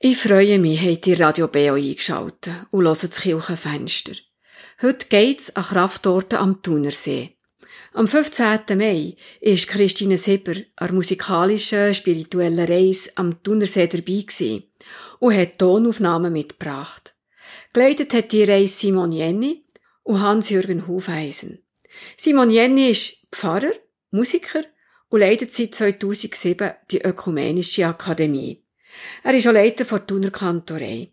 Ich freue mich, habt ihr Radio BO eingeschaltet und hört das Kirchenfenster. Heute geht's an Kraftorte am Thunersee. Am 15. Mai ist Christine Sieber an musikalischen, spirituellen Reise am Thunersee dabei gewesen und hat Tonaufnahmen mitgebracht. Geleitet hat die Reise Simon Jenny und Hans-Jürgen Hufeisen. Simon Jenny ist Pfarrer, Musiker und leitet seit 2007 die Ökumenische Akademie. Er ist auch Leiter der Thuner Kantorei.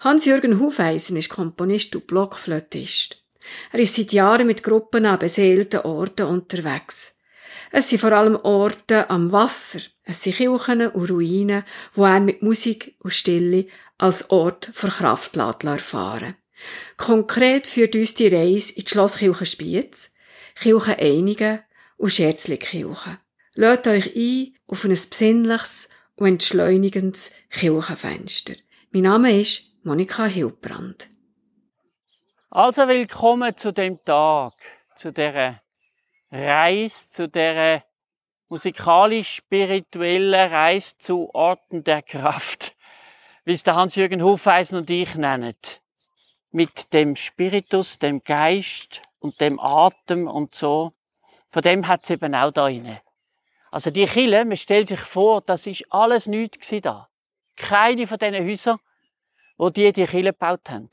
Hans-Jürgen Hufeisen ist Komponist und Blockflötist. Er ist seit Jahren mit Gruppen an beseelten Orten unterwegs. Es sind vor allem Orte am Wasser, es sind Kirchen und Ruinen, wo er mit Musik und Stille als Ort für Kraft erfahren Konkret führt uns die Reise in die Schlosskirche Spiez, Kirche Einigen und Scherzlikirche. Lasst euch ein auf ein besinnliches und entschleunigendes Kirchenfenster. Mein Name ist Monika Hilbrand. Also willkommen zu dem Tag, zu der Reise, zu der musikalisch-spirituellen Reise zu Orten der Kraft, wie es der Hans-Jürgen Hufeisen und ich nennen. Mit dem Spiritus, dem Geist und dem Atem und so. Von dem hat es eben auch da inne. Also die Kille, man stellt sich vor, das ist alles nichts da. Keine von diesen Häusern, wo die die Kille gebaut haben.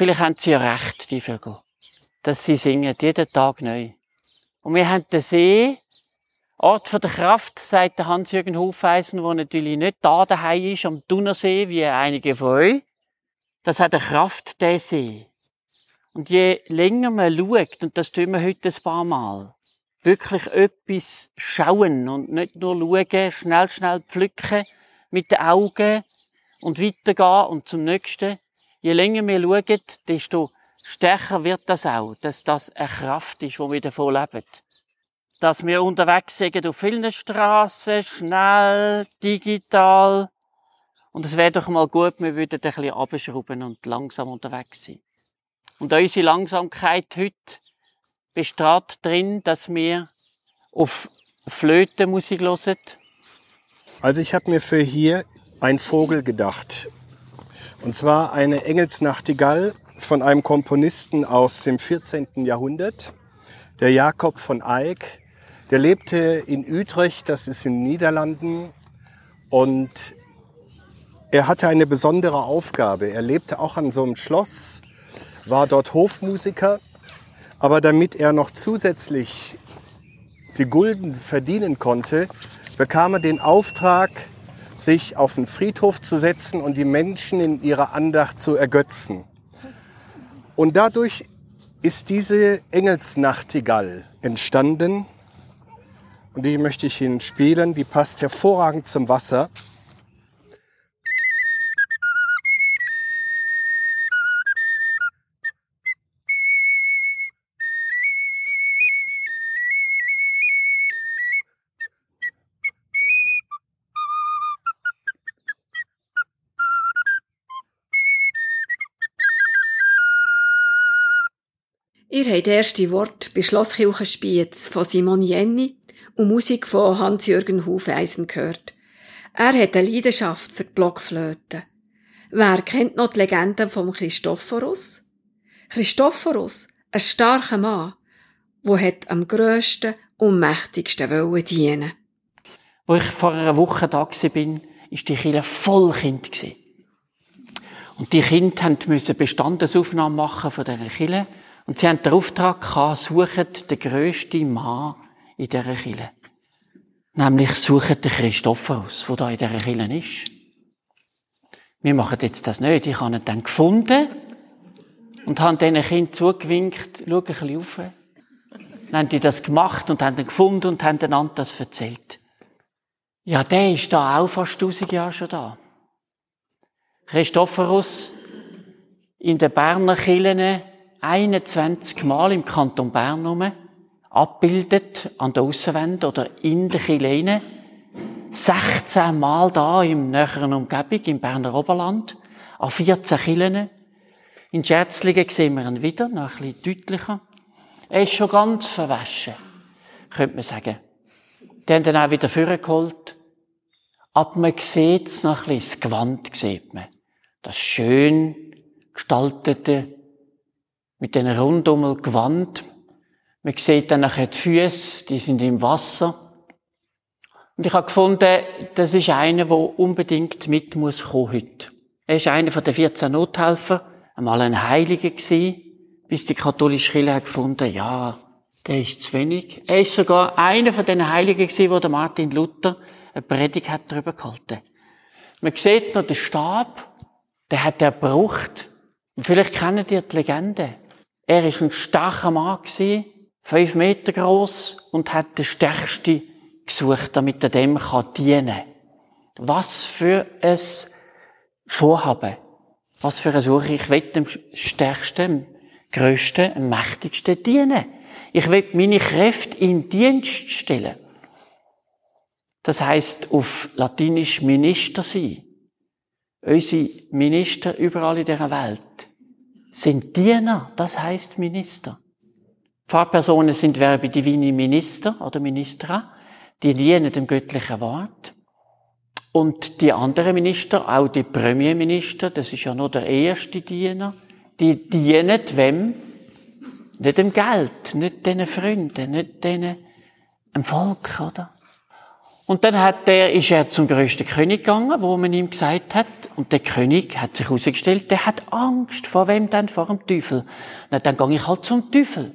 Vielleicht haben sie ja recht, die Vögel, dass sie singen, jeden Tag neu. Und wir haben den See, Ort von der Kraft, sagt der Hans-Jürgen Hufeisen, wo natürlich nicht da daheim ist, am Thunersee, wie einige von euch. Das hat eine Kraft, der See. Und je länger man schaut, und das tun wir heute ein paar Mal, wirklich etwas schauen und nicht nur schauen, schnell, schnell pflücken mit den Augen und weitergehen und zum nächsten, je länger wir schauen, desto stärker wird das auch, dass das eine Kraft ist, wo wir davon leben. Dass wir unterwegs sind auf vielen Straßen, schnell, digital. Und es wäre doch mal gut, wir würden ein bisschen abschrauben und langsam unterwegs sein. Und unsere Langsamkeit heute besteht darin, dass wir auf Flötenmusik hören. Also ich habe mir für hier einen Vogel gedacht. Und zwar eine Engelsnachtigall von einem Komponisten aus dem 14. Jahrhundert, der Jakob von Eyck. Der lebte in Utrecht, das ist in den Niederlanden. Und er hatte eine besondere Aufgabe. Er lebte auch an so einem Schloss, war dort Hofmusiker. Aber damit er noch zusätzlich die Gulden verdienen konnte, bekam er den Auftrag, sich auf den Friedhof zu setzen und die Menschen in ihrer Andacht zu ergötzen. Und dadurch ist diese Engelsnachtigall entstanden. Und die möchte ich Ihnen spielen. Die passt hervorragend zum Wasser. Habt das erste Wort bei Schlosskirchenspiez von Simon Jenny und Musik von Hans-Jürgen Hufeisen gehört. Er hat eine Leidenschaft für die Blockflöte. Wer kennt noch die Legende vom Christophorus? Christophorus, ein starker Mann, der hat am grössten und mächtigsten wollen dienen. Wo ich vor einer Woche da bin, ist die Kirche voll Kind Und die Kinder mussten Bestandesaufnahmen machen von dieser Kirche und sie haben den Auftrag gehabt, suchen den grössten Mann in dieser Kirche. Nämlich suchen den Christophorus, der da in dieser Kirche ist. Wir machen jetzt das nicht. Ich habe ihn dann gefunden und habe diesen Kind zugewinkt, schau ein bisschen rauf. Dann haben die das gemacht und haben ihn gefunden und haben einander das erzählt. Ja, der ist da auch fast tausend Jahre schon da. Christophorus in den Berner Kirchen 21 Mal im Kanton Bern rum, abbildet an der Aussenwand oder in der Kirche 16 Mal da im näheren Umgebung, im Berner Oberland, an 14 Kirchen. In Scherzlingen sehen wir ihn wieder, noch ein bisschen deutlicher. Er ist schon ganz verwaschen, könnte man sagen. Die haben dann auch wieder vorgeholt. Aber man sieht es noch ein bisschen, das Gewand sieht man. Das schön gestaltete, mit den Rundummel Gewand. Man sieht dann nachher die Füße, die sind im Wasser. Und ich habe gefunden, das ist einer, der unbedingt mit muss kommen heute. Er ist einer den 14 Nothelfer, einmal ein Heiliger gewesen, bis die katholische Kirche hat gefunden, ja, der ist zu wenig. Er ist sogar einer von den Heiligen gewesen, wo der Martin Luther eine Predigt hat darüber gehalten. Man sieht noch den Stab, der hat er gebraucht. Und vielleicht kennen ihr die Legende. Er ist ein starker Mann fünf Meter groß und hat den stärksten gesucht, damit er dem dienen kann. Was für ein Vorhaben. Was für eine Suche. Ich will dem Stärksten, dem Größten, dem Mächtigsten dienen. Ich will meine Kräfte in Dienst stellen. Das heißt auf Latinisch Minister sein. Unsere Minister überall in dieser Welt sind Diener. Das heißt Minister. Pfarrpersonen sind Verbi Divini Minister oder Ministra die dienen dem göttlichen Wort. Und die anderen Minister, auch die Premierminister, das ist ja nur der erste Diener, die dienen wem? Nicht dem Geld, nicht den Freunden, nicht denen, dem Volk, oder? Und dann hat der, ist er zum größten König gegangen, wo man ihm gesagt hat, und der König hat sich herausgestellt, der hat Angst. Vor wem denn? Vor dem Teufel. Na, dann gehe ich halt zum Teufel.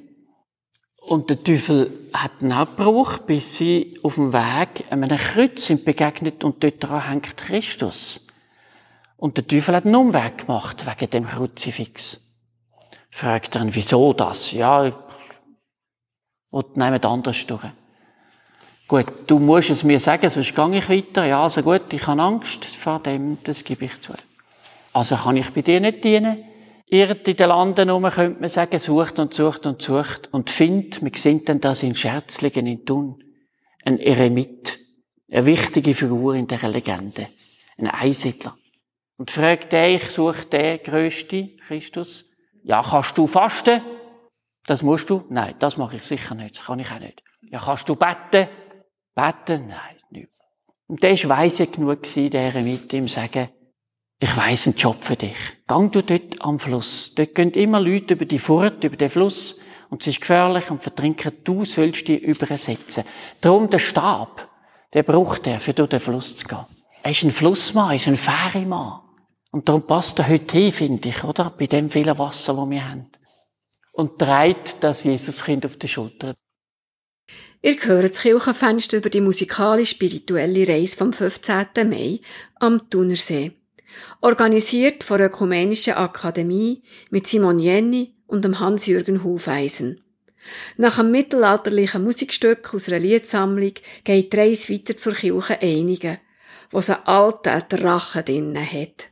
Und der Teufel hat auch gebraucht, bis sie auf dem Weg einem Kreuz sind begegnet und dort dran hängt Christus. Und der Teufel hat einen Umweg gemacht wegen dem Kruzifix. Fragt ihn, wieso das? Ja, und nehmt anders durch. Gut, du musst es mir sagen, sonst gehe ich weiter. Ja, also gut, ich habe Angst vor dem, das gebe ich zu. Also kann ich bei dir nicht dienen irrt in den Landen herum, könnte man sagen, sucht und sucht und sucht und findet, wir sehen dann das in Scherzlingen in Thun, ein Eremit, eine wichtige Figur in dieser Legende, ein Einsiedler. Und fragt er, ich suche den Größte, Christus. Ja, kannst du fasten? Das musst du? Nein, das mache ich sicher nicht, das kann ich auch nicht. Ja, kannst du beten? Beten? Nein, nicht. Und der war weise genug der Eremit, ihm sagen, ich weiss einen Job für dich. Gang du dort am Fluss. Dort gehen immer Leute über die Furt, über den Fluss. Und es ist gefährlich und vertrinken. Du sollst die übersetzen. Darum der Stab, der braucht er, für durch den Fluss zu gehen. Er ist ein Flussmann, er ist ein Fährimann. Und darum passt er heute hin, finde ich, oder? Bei dem vielen Wasser, das wir haben. Und trägt das Jesuskind auf die Schulter. Ihr hört das Kirchenfenster über die musikalisch-spirituelle Reise vom 15. Mai am Thunersee. Organisiert von der Ökumenischen Akademie mit Simon Jenny und dem Hans-Jürgen Hufeisen. Nach einem mittelalterlichen Musikstück aus einer Liedsammlung geht die Reise weiter zur Kirche Einigen, wo sie einen alten Drachen drinnen hat.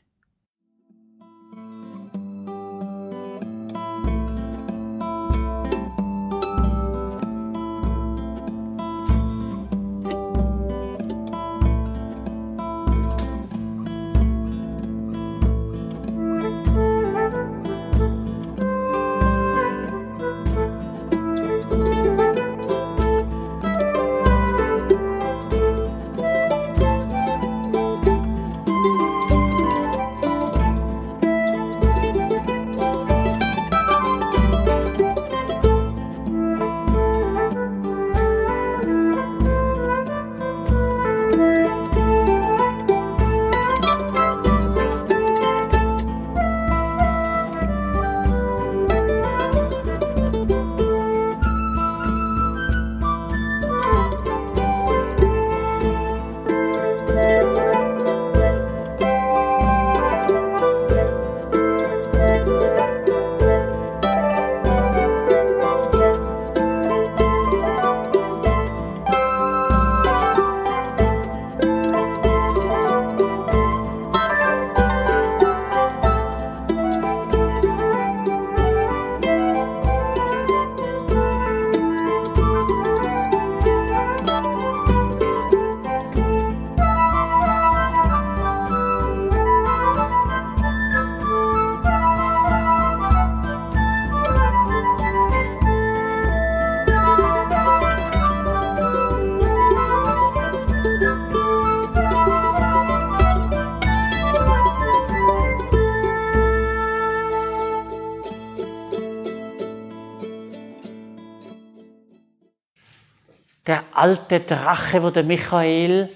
Alte Drache, wo der Michael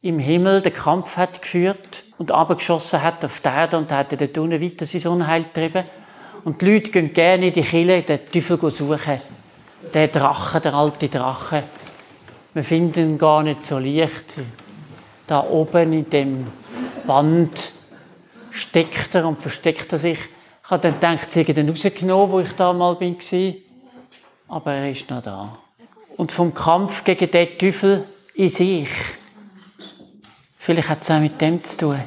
im Himmel den Kampf hat geführt und abgeschossen hat auf die Erde und hat dort unten weiter sein Unheil getrieben. Und die Leute gehen gerne in die Kille, den Teufel suchen. Der Drache, der alte Drache. Wir finden ihn gar nicht so leicht. Da oben in dem Band steckt er und versteckt er sich. Ich habe dann gedacht, sie hätten ihn rausgenommen, wo ich da mal bin. Aber er ist noch da. Und vom Kampf gegen den Teufel in sich. Vielleicht hat es auch mit dem zu tun.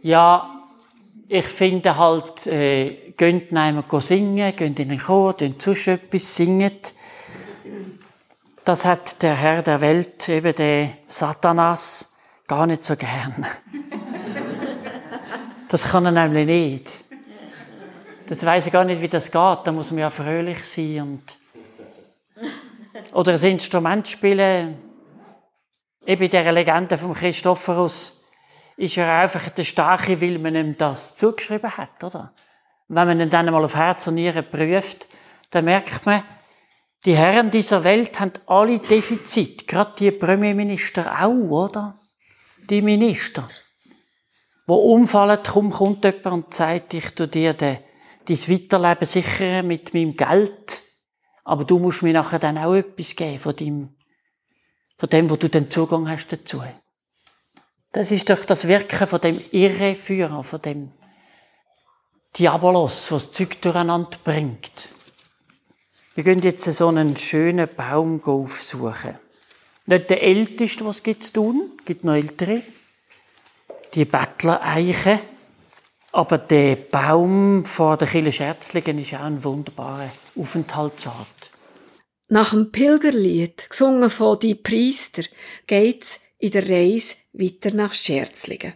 Ja, ich finde halt, äh, geht einmal singen, geht in den Chor, tun sonst etwas, singen. Das hat der Herr der Welt, eben der Satanas, gar nicht so gern. Das kann er nämlich nicht. Das weiß ich gar nicht, wie das geht. Da muss man ja fröhlich sein und oder ein Instrument spielen. Eben in dieser Legende vom Christophorus ist er einfach der Starke, weil man ihm das zugeschrieben hat, oder? wenn man ihn dann einmal auf Herz und Nieren prüft, dann merkt man, die Herren dieser Welt haben alle Defizite, gerade die Premierminister auch, oder? Die Minister. Wo umfallen, kaum kommt jemand und sagt, ich tu dir dein Weiterleben sichern mit meinem Geld, aber du musst mir nachher dann auch etwas geben von dem, von dem, wo du den Zugang hast dazu. Das ist doch das Wirken von dem Irreführer, von dem Diabolos, was Zeug durcheinander bringt. Wir gehen jetzt so einen schönen Baum aufsuchen. Nicht der älteste, was gibt es tun, gibt noch ältere. Die Bettlereiche. Aber der Baum vor der Kille Scherzlingen ist auch ein wunderbarer Aufenthaltsort. Nach dem Pilgerlied, gesungen von die Priester, geht's in der Reise weiter nach Scherzlingen.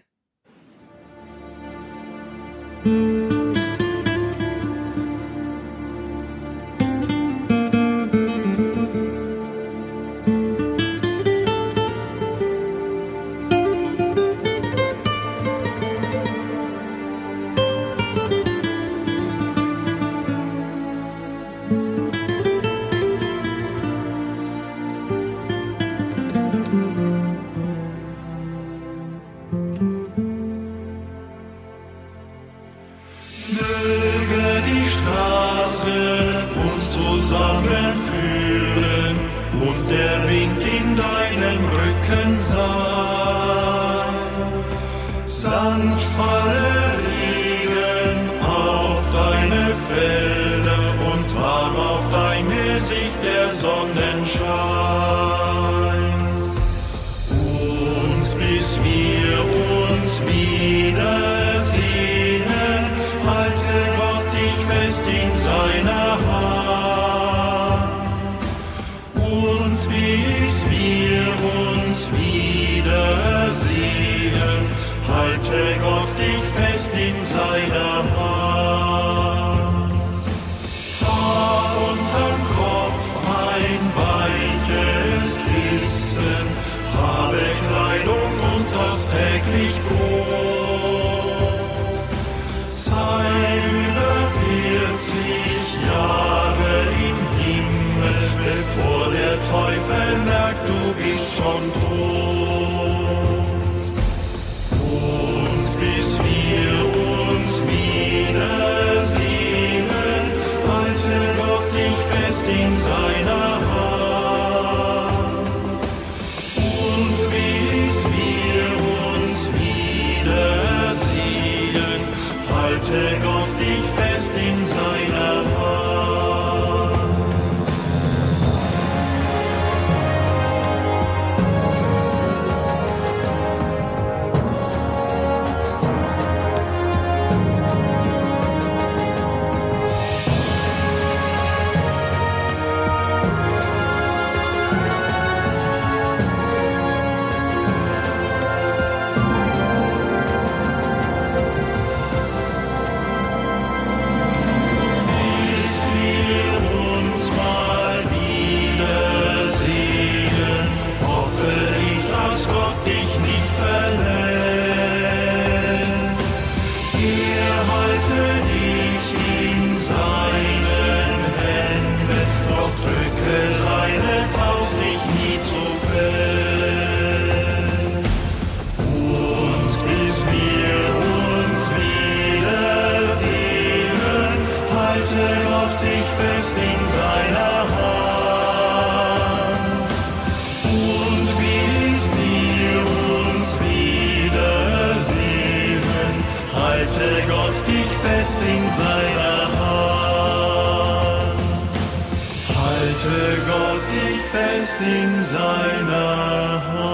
Halte Gott dich fest in seiner Hand.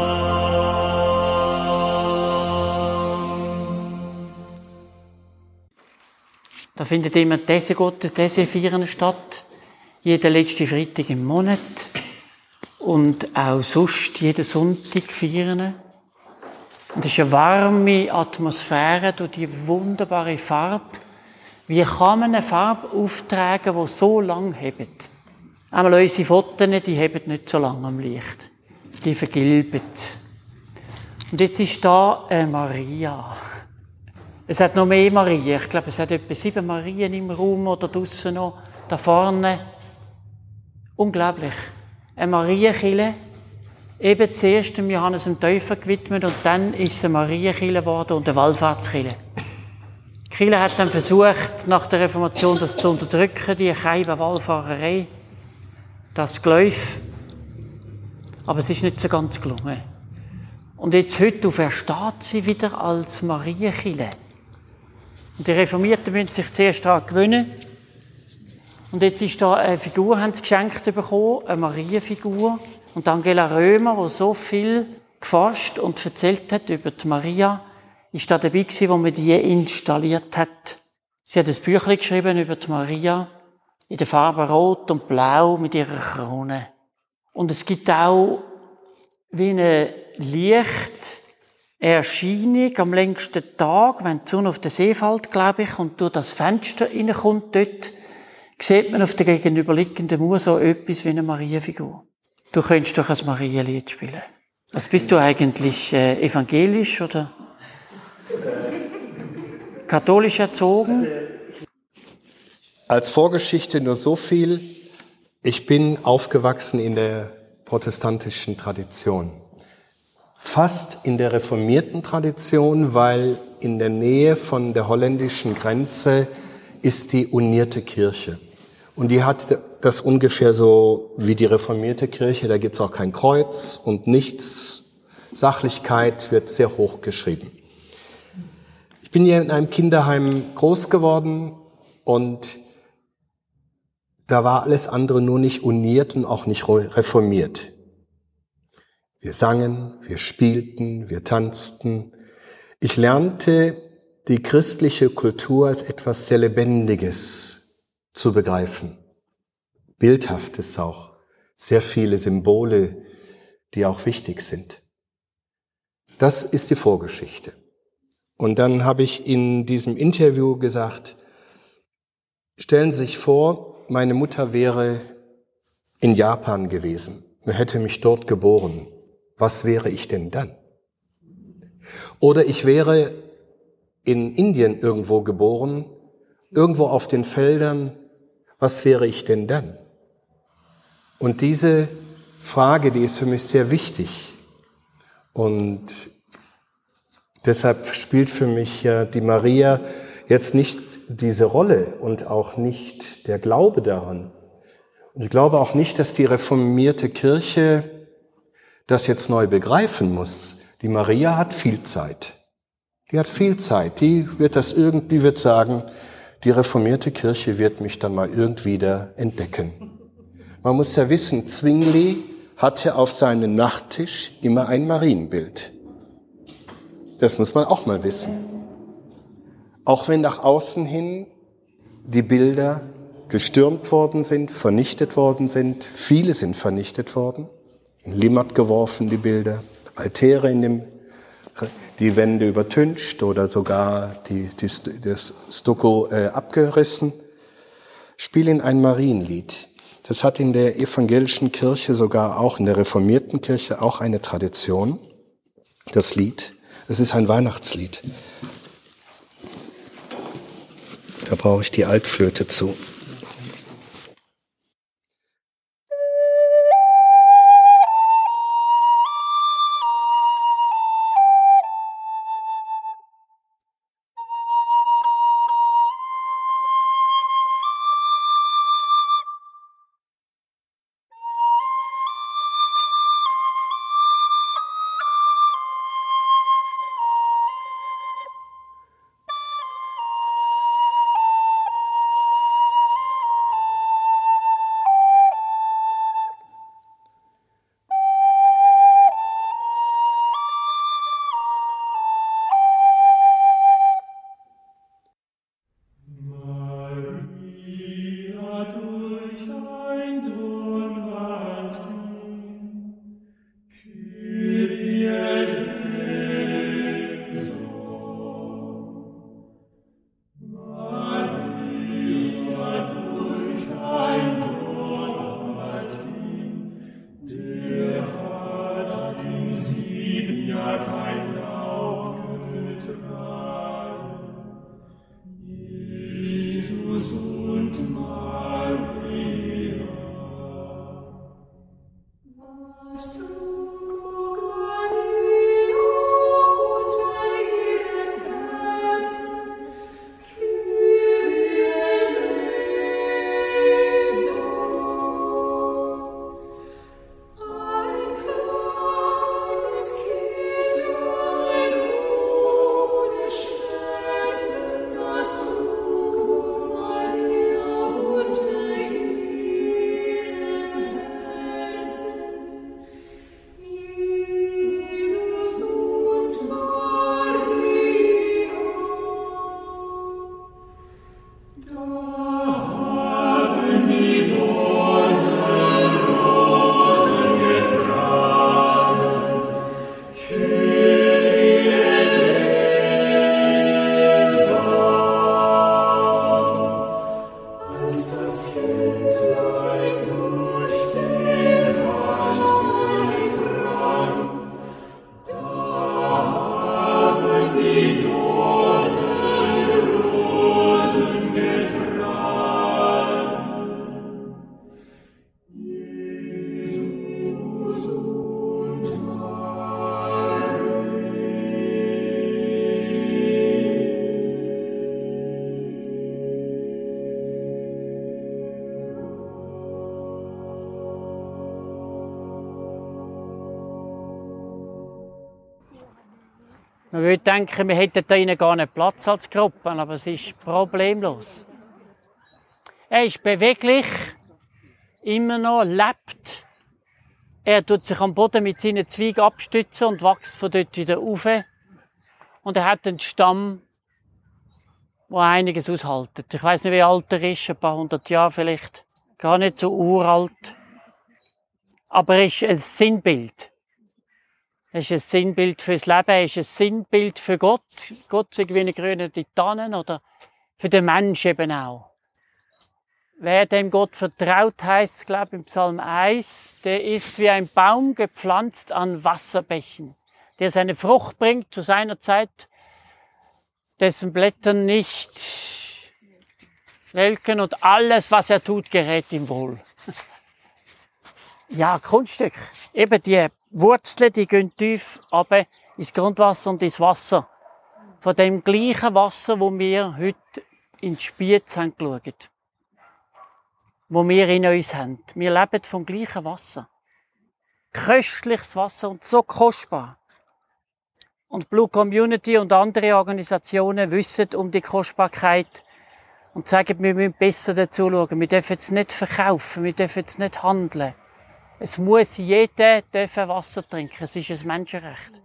Da findet immer diese Gottes, diese statt. Jeden letzten Freitag im Monat. Und auch sonst jeden Sonntag feiern. Und es ist eine warme Atmosphäre durch die wunderbare Farbe. Wie kann man eine Farbe auftragen, die so lang hebt? Einmal unsere Fotos, die heben nicht so lange am Licht. Die vergilben. Und jetzt ist da eine Maria. Es hat noch mehr Maria. Ich glaube, es hat etwa sieben Marien im Raum oder draussen noch. Da vorne. Unglaublich. Eine Marienkille eben zuerst dem Johannes dem Täufer gewidmet und dann ist es eine Marienkille geworden und eine Wallfahrtskille. Die Kille hat dann versucht, nach der Reformation das zu unterdrücken, die Scheibe Wallfahrerei, das Geläuf. Aber es ist nicht so ganz gelungen. Und jetzt heute versteht sie wieder als Marienkille. Und die Reformierten müssen sich zuerst daran gewöhnen. Und jetzt ist da eine Figur, haben sie geschenkt bekommen, eine Marienfigur. Und Angela Römer, die so viel geforscht und erzählt hat über die Maria, ist da dabei gewesen, wo man die installiert hat. Sie hat ein Büchlein geschrieben über die Maria in der Farbe Rot und Blau mit ihrer Krone. Und es gibt auch wie eine Lichterscheinung am längsten Tag, wenn die Sonne auf den See fällt, glaube ich, und durch das Fenster reinkommt dort, sieht man auf der gegenüberliegenden Mauer so etwas wie eine Marienfigur. Du könntest doch ein Marienlied spielen. Was bist du eigentlich? Äh, evangelisch oder katholisch erzogen? Als Vorgeschichte nur so viel. Ich bin aufgewachsen in der protestantischen Tradition. Fast in der reformierten Tradition, weil in der Nähe von der holländischen Grenze ist die unierte Kirche. Und die hat das ungefähr so wie die reformierte Kirche. Da gibt's auch kein Kreuz und nichts. Sachlichkeit wird sehr hoch geschrieben. Ich bin hier in einem Kinderheim groß geworden und da war alles andere nur nicht uniert und auch nicht reformiert. Wir sangen, wir spielten, wir tanzten. Ich lernte die christliche Kultur als etwas sehr Lebendiges zu begreifen. Bildhaftes auch, sehr viele Symbole, die auch wichtig sind. Das ist die Vorgeschichte. Und dann habe ich in diesem Interview gesagt, stellen Sie sich vor, meine Mutter wäre in Japan gewesen und hätte mich dort geboren. Was wäre ich denn dann? Oder ich wäre in Indien irgendwo geboren, irgendwo auf den Feldern. Was wäre ich denn dann? Und diese Frage, die ist für mich sehr wichtig. Und deshalb spielt für mich ja die Maria jetzt nicht diese Rolle und auch nicht der Glaube daran. Und ich glaube auch nicht, dass die reformierte Kirche das jetzt neu begreifen muss. Die Maria hat viel Zeit. Die hat viel Zeit. Die wird das irgendwie, wird sagen, die reformierte Kirche wird mich dann mal irgendwie wieder entdecken. Man muss ja wissen, Zwingli hatte auf seinem Nachttisch immer ein Marienbild. Das muss man auch mal wissen. Auch wenn nach außen hin die Bilder gestürmt worden sind, vernichtet worden sind, viele sind vernichtet worden, in Limmat geworfen, die Bilder, Altäre in dem, die Wände übertüncht oder sogar die, die, das Stucco äh, abgerissen, spielen ein Marienlied. Das hat in der evangelischen Kirche, sogar auch in der reformierten Kirche, auch eine Tradition. Das Lied. Es ist ein Weihnachtslied. Da brauche ich die Altflöte zu. Man würde denken, wir hätten da innen gar nicht Platz als Gruppe, aber es ist problemlos. Er ist beweglich, immer noch, lebt. Er tut sich am Boden mit seinen Zweigen abstützen und wächst von dort wieder auf. Und er hat einen Stamm, der einiges aushaltet. Ich weiß nicht, wie alt er ist, ein paar hundert Jahre vielleicht. Gar nicht so uralt. Aber er ist ein Sinnbild es ist ein Sinnbild fürs Leben, es ist ein Sinnbild für Gott. Gott ist wie eine grüne Titanen oder für den Mensch eben auch. Wer dem Gott vertraut, heißt, glaube ich, im Psalm 1, der ist wie ein Baum gepflanzt an Wasserbächen, der seine Frucht bringt zu seiner Zeit, dessen Blätter nicht welken und alles, was er tut, gerät ihm wohl. ja, Kunststück. Eben die Wurzeln, die gehen tief runter ins Grundwasser und ins Wasser. Von dem gleichen Wasser, wo wir heute ins Spiez haben geschaut. Wo wir in uns haben. Wir leben vom gleichen Wasser. Köstliches Wasser und so kostbar. Und Blue Community und andere Organisationen wissen um die Kostbarkeit und sagen, wir müssen besser dazu schauen. Wir dürfen es nicht verkaufen, wir dürfen es nicht handeln. Es muss jeder dürfen Wasser trinken. Es ist ein Menschenrecht.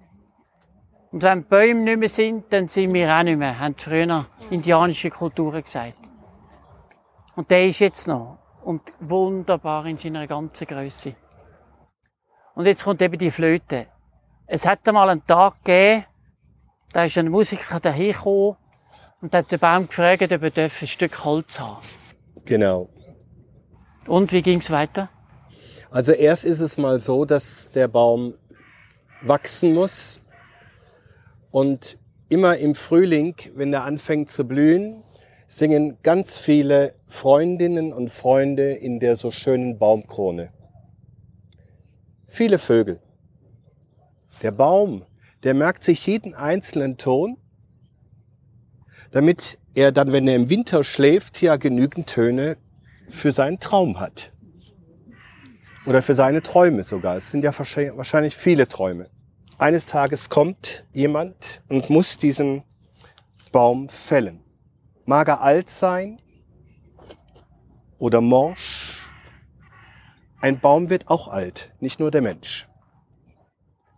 Und wenn Bäume nicht mehr sind, dann sind wir auch nicht mehr, haben früher indianische Kulturen gesagt. Und der ist jetzt noch. Und wunderbar in seiner ganzen Größe. Und jetzt kommt eben die Flöte. Es hat einmal einen Tag gegeben, da ist ein Musiker dahergekommen und hat den Baum gefragt, ob er ein Stück Holz haben Genau. Und wie ging es weiter? Also erst ist es mal so, dass der Baum wachsen muss und immer im Frühling, wenn er anfängt zu blühen, singen ganz viele Freundinnen und Freunde in der so schönen Baumkrone. Viele Vögel. Der Baum, der merkt sich jeden einzelnen Ton, damit er dann, wenn er im Winter schläft, ja genügend Töne für seinen Traum hat. Oder für seine Träume sogar. Es sind ja wahrscheinlich viele Träume. Eines Tages kommt jemand und muss diesen Baum fällen. Mag er alt sein oder morsch. Ein Baum wird auch alt, nicht nur der Mensch.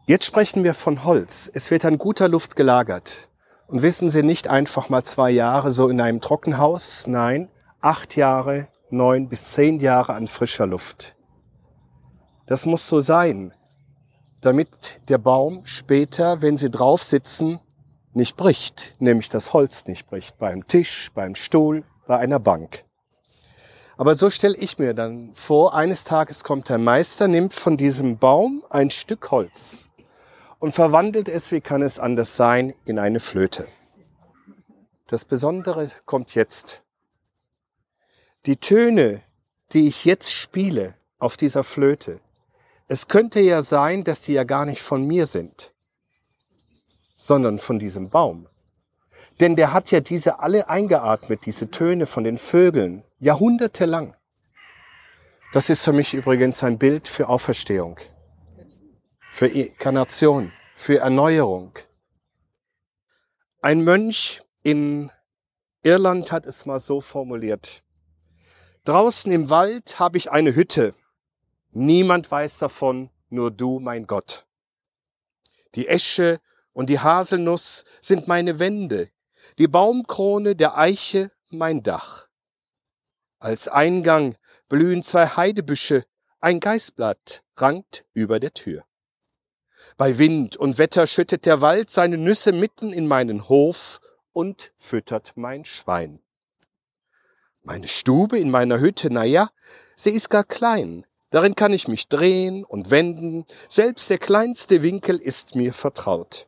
Jetzt sprechen wir von Holz. Es wird an guter Luft gelagert. Und wissen Sie nicht einfach mal zwei Jahre so in einem Trockenhaus? Nein, acht Jahre, neun bis zehn Jahre an frischer Luft. Das muss so sein, damit der Baum später, wenn Sie drauf sitzen, nicht bricht, nämlich das Holz nicht bricht, beim Tisch, beim Stuhl, bei einer Bank. Aber so stelle ich mir dann vor, eines Tages kommt der Meister, nimmt von diesem Baum ein Stück Holz und verwandelt es, wie kann es anders sein, in eine Flöte. Das Besondere kommt jetzt. Die Töne, die ich jetzt spiele auf dieser Flöte, es könnte ja sein, dass die ja gar nicht von mir sind, sondern von diesem Baum. Denn der hat ja diese alle eingeatmet, diese Töne von den Vögeln, jahrhundertelang. Das ist für mich übrigens ein Bild für Auferstehung, für Inkarnation, für Erneuerung. Ein Mönch in Irland hat es mal so formuliert. Draußen im Wald habe ich eine Hütte, Niemand weiß davon, nur du, mein Gott. Die Esche und die Haselnuss sind meine Wände, die Baumkrone der Eiche mein Dach. Als Eingang blühen zwei Heidebüsche, ein Geißblatt rankt über der Tür. Bei Wind und Wetter schüttet der Wald seine Nüsse mitten in meinen Hof und füttert mein Schwein. Meine Stube in meiner Hütte, na ja, sie ist gar klein, Darin kann ich mich drehen und wenden, selbst der kleinste Winkel ist mir vertraut.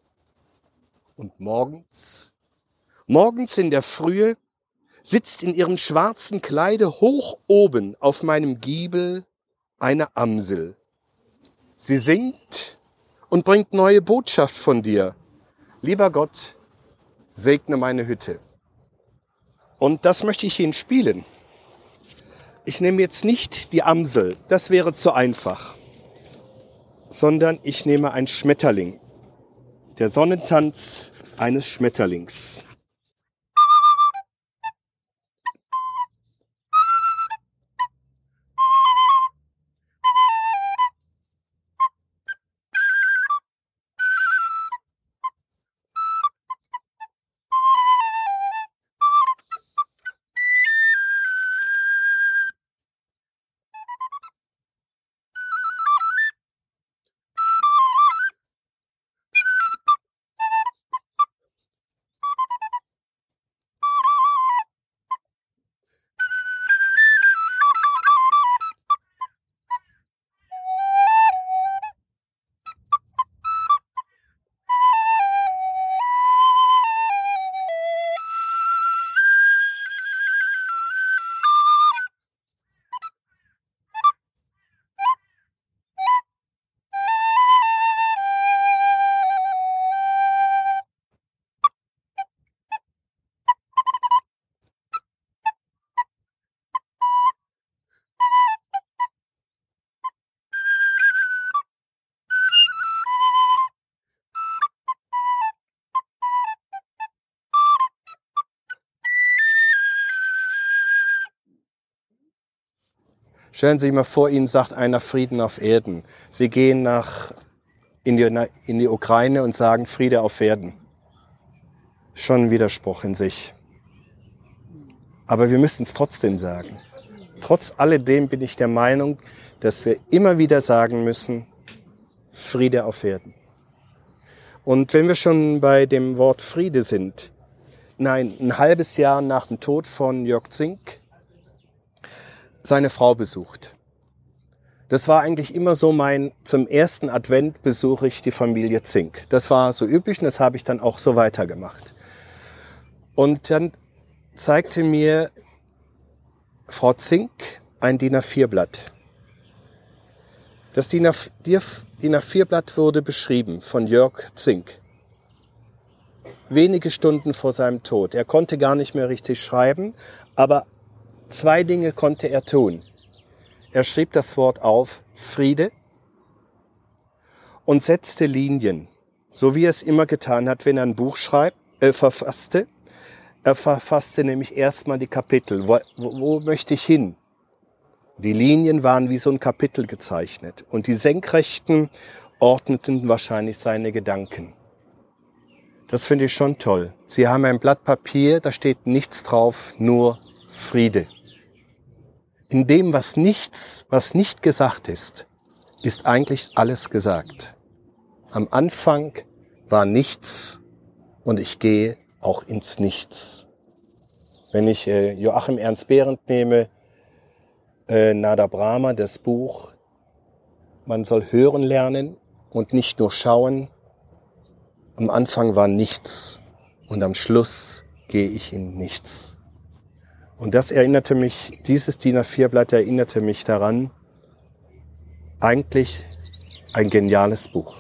Und morgens, morgens in der Frühe, sitzt in ihrem schwarzen Kleide hoch oben auf meinem Giebel eine Amsel. Sie singt und bringt neue Botschaft von dir. Lieber Gott, segne meine Hütte. Und das möchte ich Ihnen spielen. Ich nehme jetzt nicht die Amsel, das wäre zu einfach, sondern ich nehme ein Schmetterling. Der Sonnentanz eines Schmetterlings. Stellen Sie sich mal vor, Ihnen sagt einer Frieden auf Erden. Sie gehen nach, in, die, in die Ukraine und sagen Friede auf Erden. Schon ein Widerspruch in sich. Aber wir müssen es trotzdem sagen. Trotz alledem bin ich der Meinung, dass wir immer wieder sagen müssen, Friede auf Erden. Und wenn wir schon bei dem Wort Friede sind, nein, ein halbes Jahr nach dem Tod von Jörg Zink seine Frau besucht. Das war eigentlich immer so mein, zum ersten Advent besuche ich die Familie Zink. Das war so üblich und das habe ich dann auch so weitergemacht. Und dann zeigte mir Frau Zink ein DIN A4-Blatt. Das DIN A4-Blatt wurde beschrieben von Jörg Zink. Wenige Stunden vor seinem Tod. Er konnte gar nicht mehr richtig schreiben, aber Zwei Dinge konnte er tun. Er schrieb das Wort auf Friede und setzte Linien, so wie er es immer getan hat, wenn er ein Buch schreibt, äh, verfasste. Er verfasste nämlich erstmal die Kapitel. Wo, wo, wo möchte ich hin? Die Linien waren wie so ein Kapitel gezeichnet und die Senkrechten ordneten wahrscheinlich seine Gedanken. Das finde ich schon toll. Sie haben ein Blatt Papier, da steht nichts drauf, nur Friede. In dem, was nichts, was nicht gesagt ist, ist eigentlich alles gesagt. Am Anfang war nichts und ich gehe auch ins Nichts. Wenn ich äh, Joachim Ernst Behrendt nehme, äh, Nada Brahma, das Buch, man soll hören lernen und nicht nur schauen. Am Anfang war nichts und am Schluss gehe ich in nichts. Und das erinnerte mich, dieses DIN A4-Blatt erinnerte mich daran, eigentlich ein geniales Buch.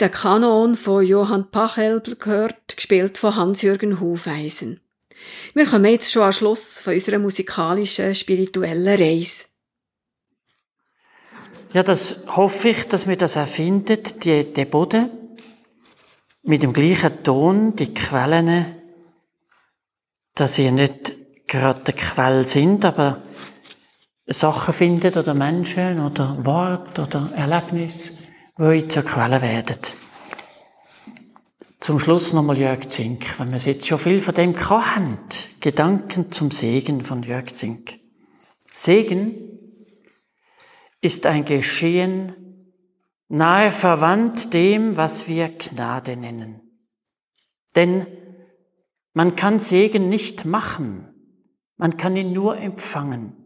Den Kanon von Johann Pachelbel gehört, gespielt von Hans-Jürgen Hufeisen. Wir kommen jetzt schon am Schluss von unserer musikalischen, spirituellen Reise. Ja, das hoffe ich, dass wir das erfindet, die, den Boden, mit dem gleichen Ton, die Quellen, dass sie nicht gerade der Quell sind, aber Sachen findet oder Menschen oder Wort oder Erlebnis, die zur Quelle werden. Zum Schluss nochmal Jörg Zink, wenn wir jetzt schon viel von dem haben. Gedanken zum Segen von Jörg Zink. Segen ist ein Geschehen nahe verwandt dem, was wir Gnade nennen. Denn man kann Segen nicht machen, man kann ihn nur empfangen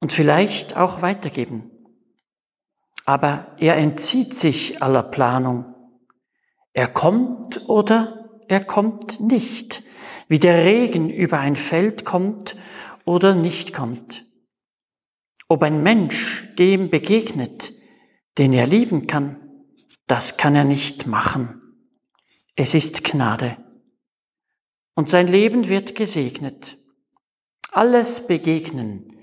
und vielleicht auch weitergeben. Aber er entzieht sich aller Planung. Er kommt oder er kommt nicht, wie der Regen über ein Feld kommt oder nicht kommt. Ob ein Mensch dem begegnet, den er lieben kann, das kann er nicht machen. Es ist Gnade. Und sein Leben wird gesegnet. Alles Begegnen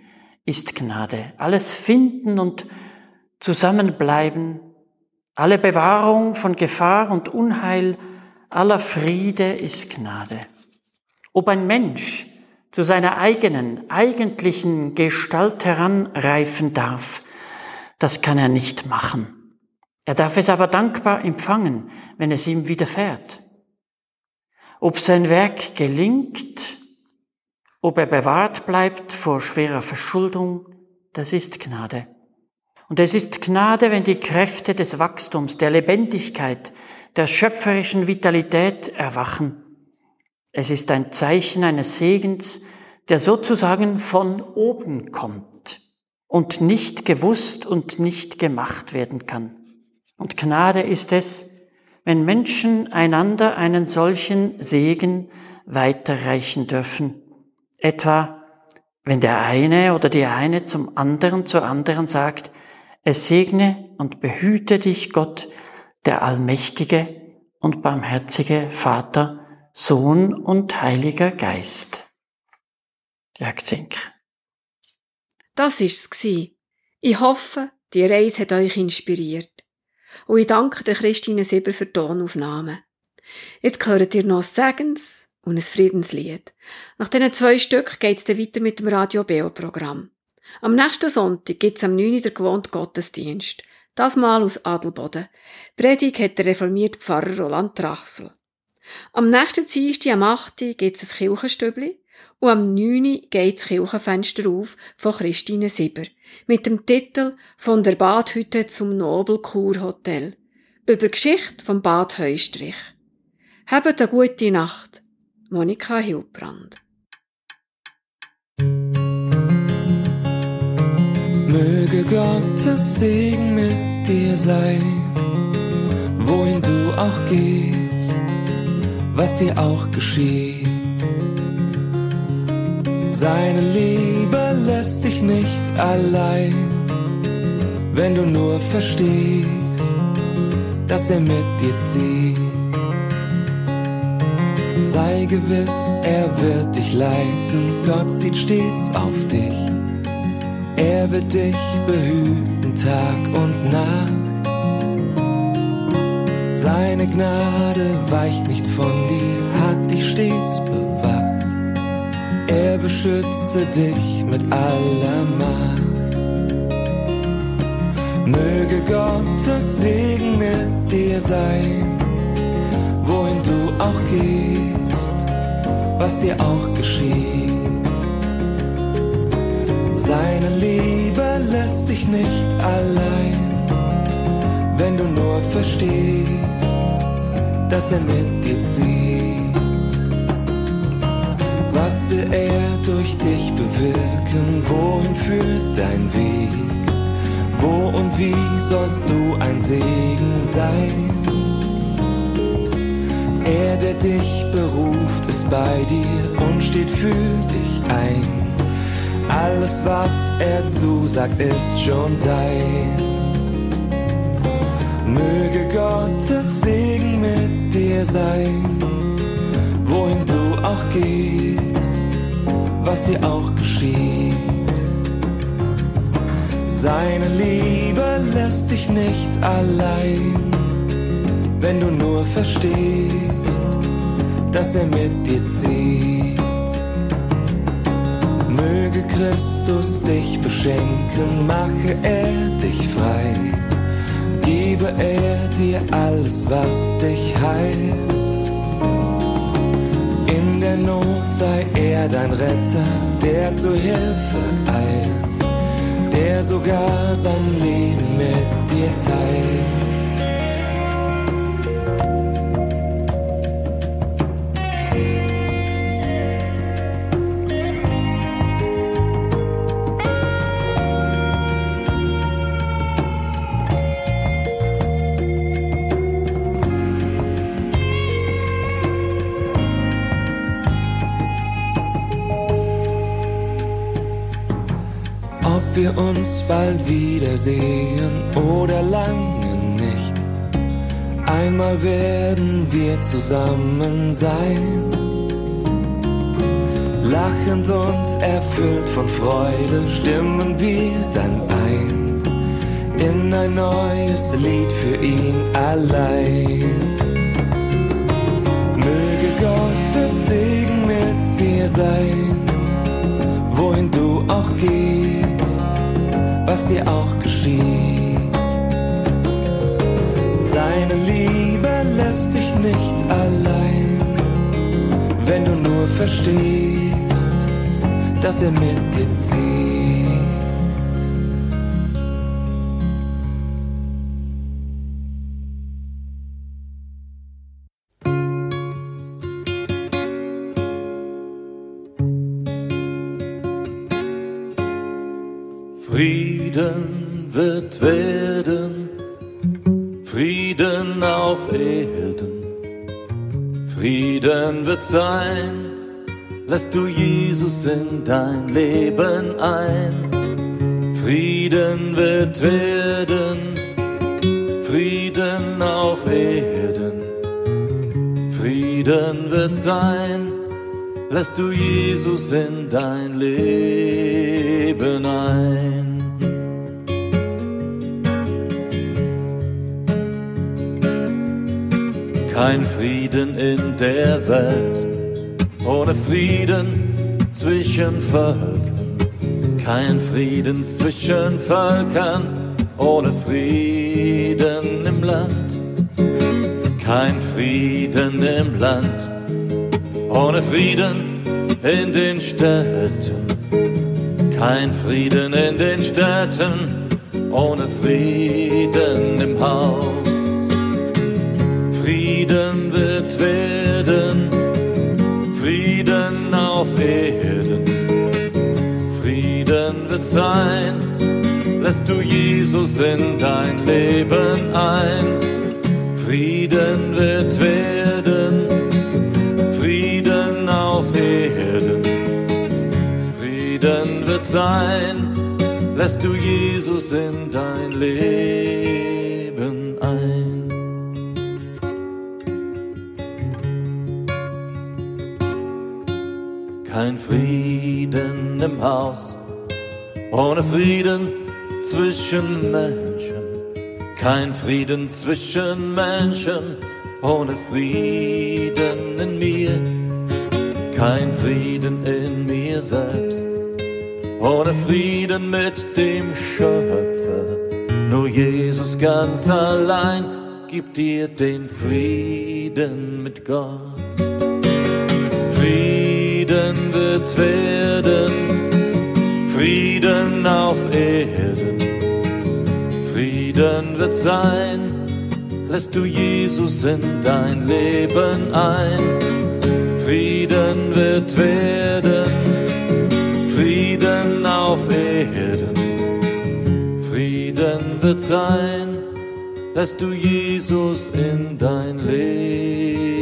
ist Gnade. Alles Finden und Zusammenbleiben, alle Bewahrung von Gefahr und Unheil, aller Friede ist Gnade. Ob ein Mensch zu seiner eigenen, eigentlichen Gestalt heranreifen darf, das kann er nicht machen. Er darf es aber dankbar empfangen, wenn es ihm widerfährt. Ob sein Werk gelingt, ob er bewahrt bleibt vor schwerer Verschuldung, das ist Gnade. Und es ist Gnade, wenn die Kräfte des Wachstums, der Lebendigkeit, der schöpferischen Vitalität erwachen. Es ist ein Zeichen eines Segens, der sozusagen von oben kommt und nicht gewusst und nicht gemacht werden kann. Und Gnade ist es, wenn Menschen einander einen solchen Segen weiterreichen dürfen. Etwa, wenn der eine oder die eine zum anderen zur anderen sagt, es segne und behüte dich Gott, der allmächtige und barmherzige Vater, Sohn und Heiliger Geist. Jörg Zink. Das ist's gsi. Ich hoffe, die Reise hat euch inspiriert. Und ich danke der Christine Sieber für die Tonaufnahmen. Jetzt hört ihr noch Segens, und ein Friedenslied. Nach diesen zwei Stück geht's dann weiter mit dem Radio Beo Programm. Am nächsten Sonntag gibt's am 9. der gewohnte Gottesdienst. Das mal aus Adelboden. Predigt hat der reformierte Pfarrer Roland Trachsel. Am nächsten Dienstag am 8. gibt's ein Kirchenstübli und am 9. geht das Kirchenfenster auf von Christine Sieber mit dem Titel Von der Badhütte zum Nobelkurhotel über Geschichte vom Bad Heustrich. Habt eine gute Nacht. Monika Hilbrand. Möge Gottes Segen mit dir sein, wohin du auch gehst, was dir auch geschieht. Seine Liebe lässt dich nicht allein, wenn du nur verstehst, dass er mit dir zieht. Sei gewiss, er wird dich leiten, Gott sieht stets auf dich. Er wird dich behüten Tag und Nacht. Seine Gnade weicht nicht von dir, hat dich stets bewacht. Er beschütze dich mit aller Macht. Möge Gottes Segen mit dir sein, wohin du auch gehst was dir auch geschieht. Seine Liebe lässt dich nicht allein, wenn du nur verstehst, dass er mit dir zieht. Was will er durch dich bewirken? Wohin führt dein Weg? Wo und wie sollst du ein Segen sein? Er, der dich beruft, ist bei dir und steht für dich ein. Alles, was er zusagt, ist schon dein. Möge Gottes Segen mit dir sein, wohin du auch gehst, was dir auch geschieht. Seine Liebe lässt dich nicht allein, wenn du nur verstehst, dass er mit dir zieht. Möge Christus dich beschenken, mache er dich frei gebe er dir alles, was dich heilt. In der Not sei er dein Retter, der zu Hilfe eilt, der sogar sein Leben mit dir teilt. Uns bald wiedersehen oder lange nicht. Einmal werden wir zusammen sein. Lachend und erfüllt von Freude stimmen wir dann ein in ein neues Lied für ihn allein. Möge Gottes Segen mit dir sein, wohin du auch gehst was dir auch geschieht. Seine Liebe lässt dich nicht allein, wenn du nur verstehst, dass er mit dir zieht. Frieden wird werden, Frieden auf Erden, Frieden wird sein, lässt du Jesus in dein Leben ein. Frieden wird werden, Frieden auf Erden, Frieden wird sein, lässt du Jesus in dein Leben ein. Kein Frieden in der Welt, ohne Frieden zwischen Völkern. Kein Frieden zwischen Völkern, ohne Frieden im Land. Kein Frieden im Land, ohne Frieden in den Städten. Kein Frieden in den Städten, ohne Frieden im Haus. Werden, Frieden auf Erden, Frieden wird sein, lässt du Jesus in dein Leben ein. Frieden wird werden, Frieden auf Erden, Frieden wird sein, lässt du Jesus in dein Leben im Haus, ohne Frieden zwischen Menschen. Kein Frieden zwischen Menschen, ohne Frieden in mir. Kein Frieden in mir selbst, ohne Frieden mit dem Schöpfer. Nur Jesus ganz allein gibt dir den Frieden mit Gott. Frieden wird werden, Frieden auf Erden, Frieden wird sein, lässt du Jesus in dein Leben ein. Frieden wird werden, Frieden auf Erden, Frieden wird sein, lässt du Jesus in dein Leben.